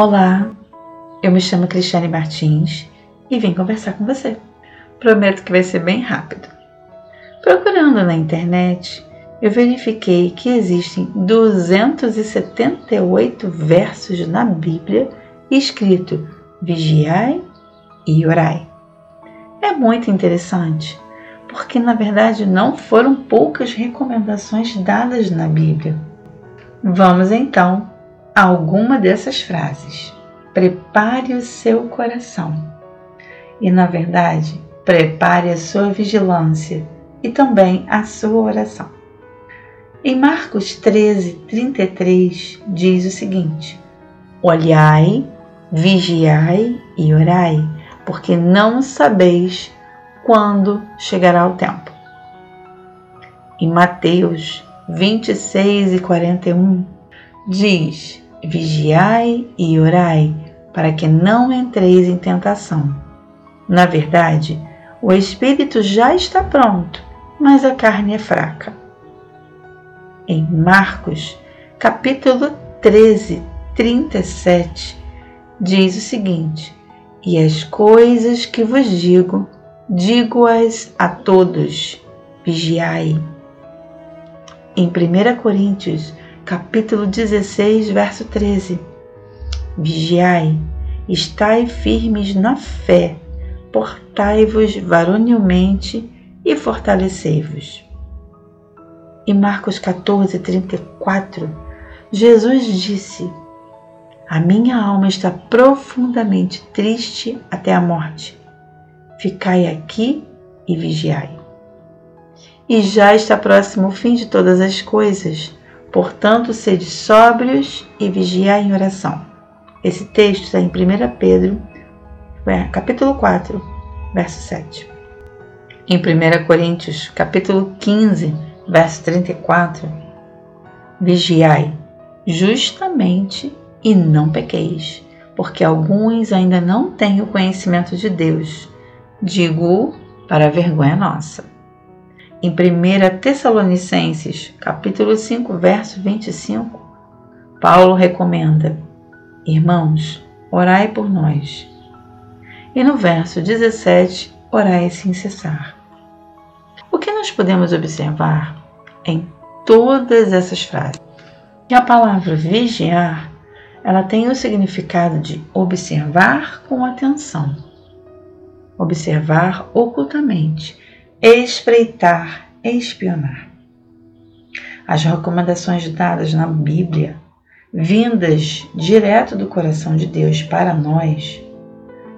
Olá, eu me chamo Cristiane Martins e vim conversar com você. Prometo que vai ser bem rápido. Procurando na internet, eu verifiquei que existem 278 versos na Bíblia escrito vigiai e orai. É muito interessante, porque na verdade não foram poucas recomendações dadas na Bíblia. Vamos então alguma dessas frases. Prepare o seu coração. E na verdade, prepare a sua vigilância e também a sua oração. Em Marcos 13, 33 diz o seguinte: Olhai, vigiai e orai, porque não sabeis quando chegará o tempo. Em Mateus 26 e 41 diz: Vigiai e orai, para que não entreis em tentação. Na verdade, o espírito já está pronto, mas a carne é fraca. Em Marcos, capítulo 13, 37, diz o seguinte: E as coisas que vos digo, digo-as a todos, vigiai. Em 1 Coríntios, capítulo 16, verso 13, Vigiai, estai firmes na fé, portai-vos varonilmente e fortalecei-vos. Em Marcos 14, 34, Jesus disse: A minha alma está profundamente triste até a morte. Ficai aqui e vigiai. E já está próximo o fim de todas as coisas, portanto, sede sóbrios e vigiai em oração. Esse texto está em 1 Pedro, capítulo 4, verso 7. Em 1 Coríntios, capítulo 15, verso 34, Vigiai, justamente e não pequeis, porque alguns ainda não têm o conhecimento de Deus. Digo para a vergonha nossa. Em 1 Tessalonicenses, capítulo 5, verso 25, Paulo recomenda: Irmãos, orai por nós. E no verso 17, orai sem cessar. O que nós podemos observar em todas essas frases? Que a palavra vigiar, ela tem o significado de observar com atenção, observar ocultamente, espreitar, espionar. As recomendações dadas na Bíblia, vindas direto do coração de Deus para nós,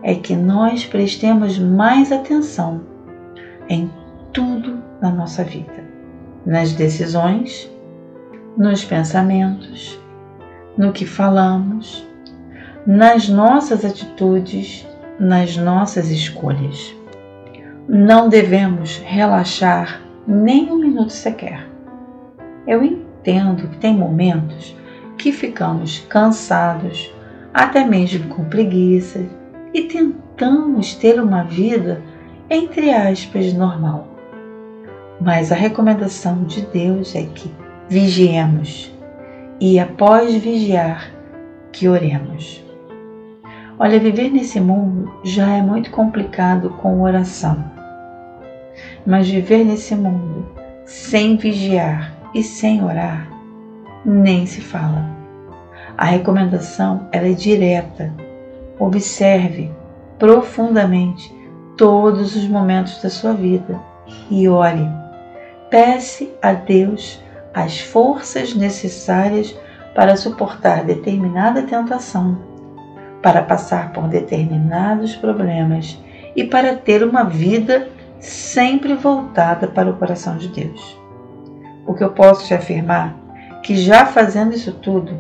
é que nós prestemos mais atenção em tudo na nossa vida, nas decisões, nos pensamentos, no que falamos, nas nossas atitudes, nas nossas escolhas. Não devemos relaxar nem um minuto sequer. Eu entendo que tem momentos que ficamos cansados, até mesmo com preguiça, e tentamos ter uma vida, entre aspas, normal. Mas a recomendação de Deus é que vigiemos e, após vigiar, que oremos. Olha, viver nesse mundo já é muito complicado com oração. Mas viver nesse mundo sem vigiar e sem orar, nem se fala. A recomendação ela é direta. Observe profundamente todos os momentos da sua vida e ore peça a Deus as forças necessárias para suportar determinada tentação, para passar por determinados problemas e para ter uma vida sempre voltada para o coração de Deus. O que eu posso te afirmar que já fazendo isso tudo,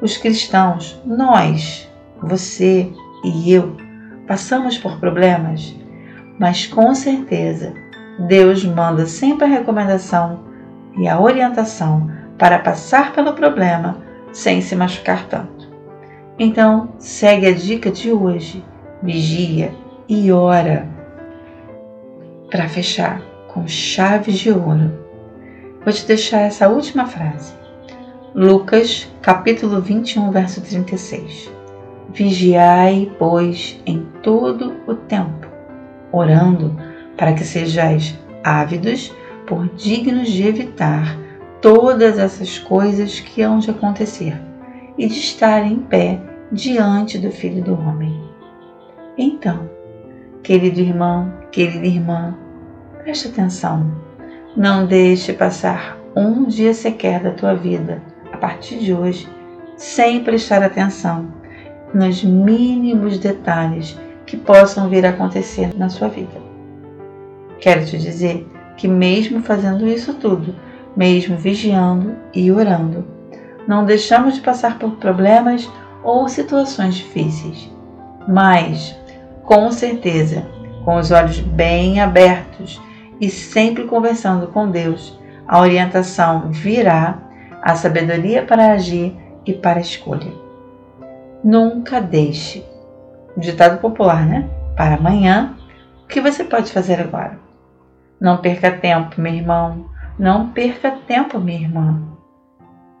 os cristãos, nós, você e eu, passamos por problemas, mas com certeza Deus manda sempre a recomendação e a orientação para passar pelo problema sem se machucar tanto. Então, segue a dica de hoje, vigia e ora. Para fechar com chaves de ouro, vou te deixar essa última frase. Lucas, capítulo 21, verso 36. Vigiai, pois, em todo o tempo, orando para que sejais ávidos por dignos de evitar todas essas coisas que hão de acontecer e de estar em pé diante do Filho do Homem. Então, querido irmão, querida irmã, preste atenção. Não deixe passar um dia sequer da tua vida, a partir de hoje, sem prestar atenção nos mínimos detalhes que possam vir a acontecer na sua vida. Quero te dizer que, mesmo fazendo isso tudo, mesmo vigiando e orando, não deixamos de passar por problemas ou situações difíceis, mas, com certeza, com os olhos bem abertos e sempre conversando com Deus, a orientação virá, a sabedoria para agir e para a escolha. Nunca deixe. Ditado popular, né? Para amanhã, o que você pode fazer agora? Não perca tempo, meu irmão. Não perca tempo, minha irmã.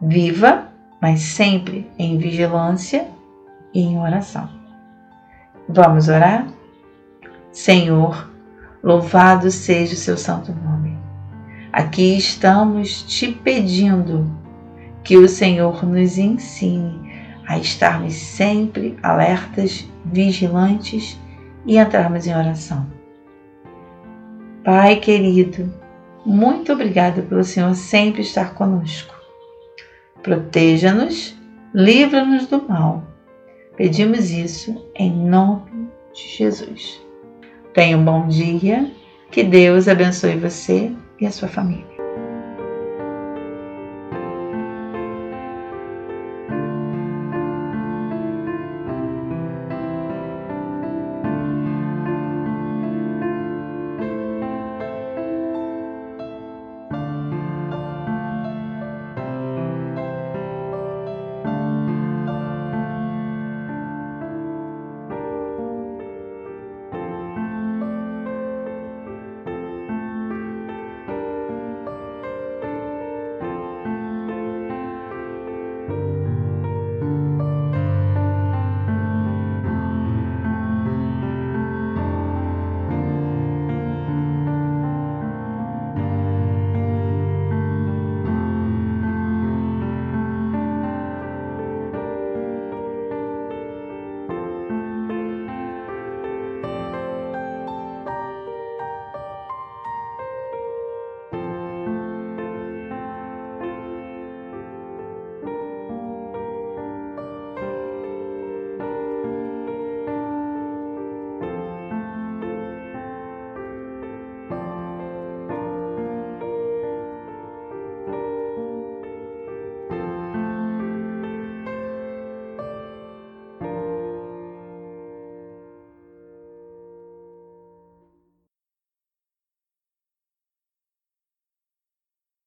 Viva, mas sempre em vigilância e em oração. Vamos orar? Senhor, louvado seja o seu santo nome. Aqui estamos te pedindo que o Senhor nos ensine a estarmos sempre alertas, vigilantes e entrarmos em oração. Pai querido, muito obrigado pelo Senhor sempre estar conosco. Proteja-nos, livra-nos do mal. Pedimos isso em nome de Jesus. Tenha um bom dia, que Deus abençoe você e a sua família.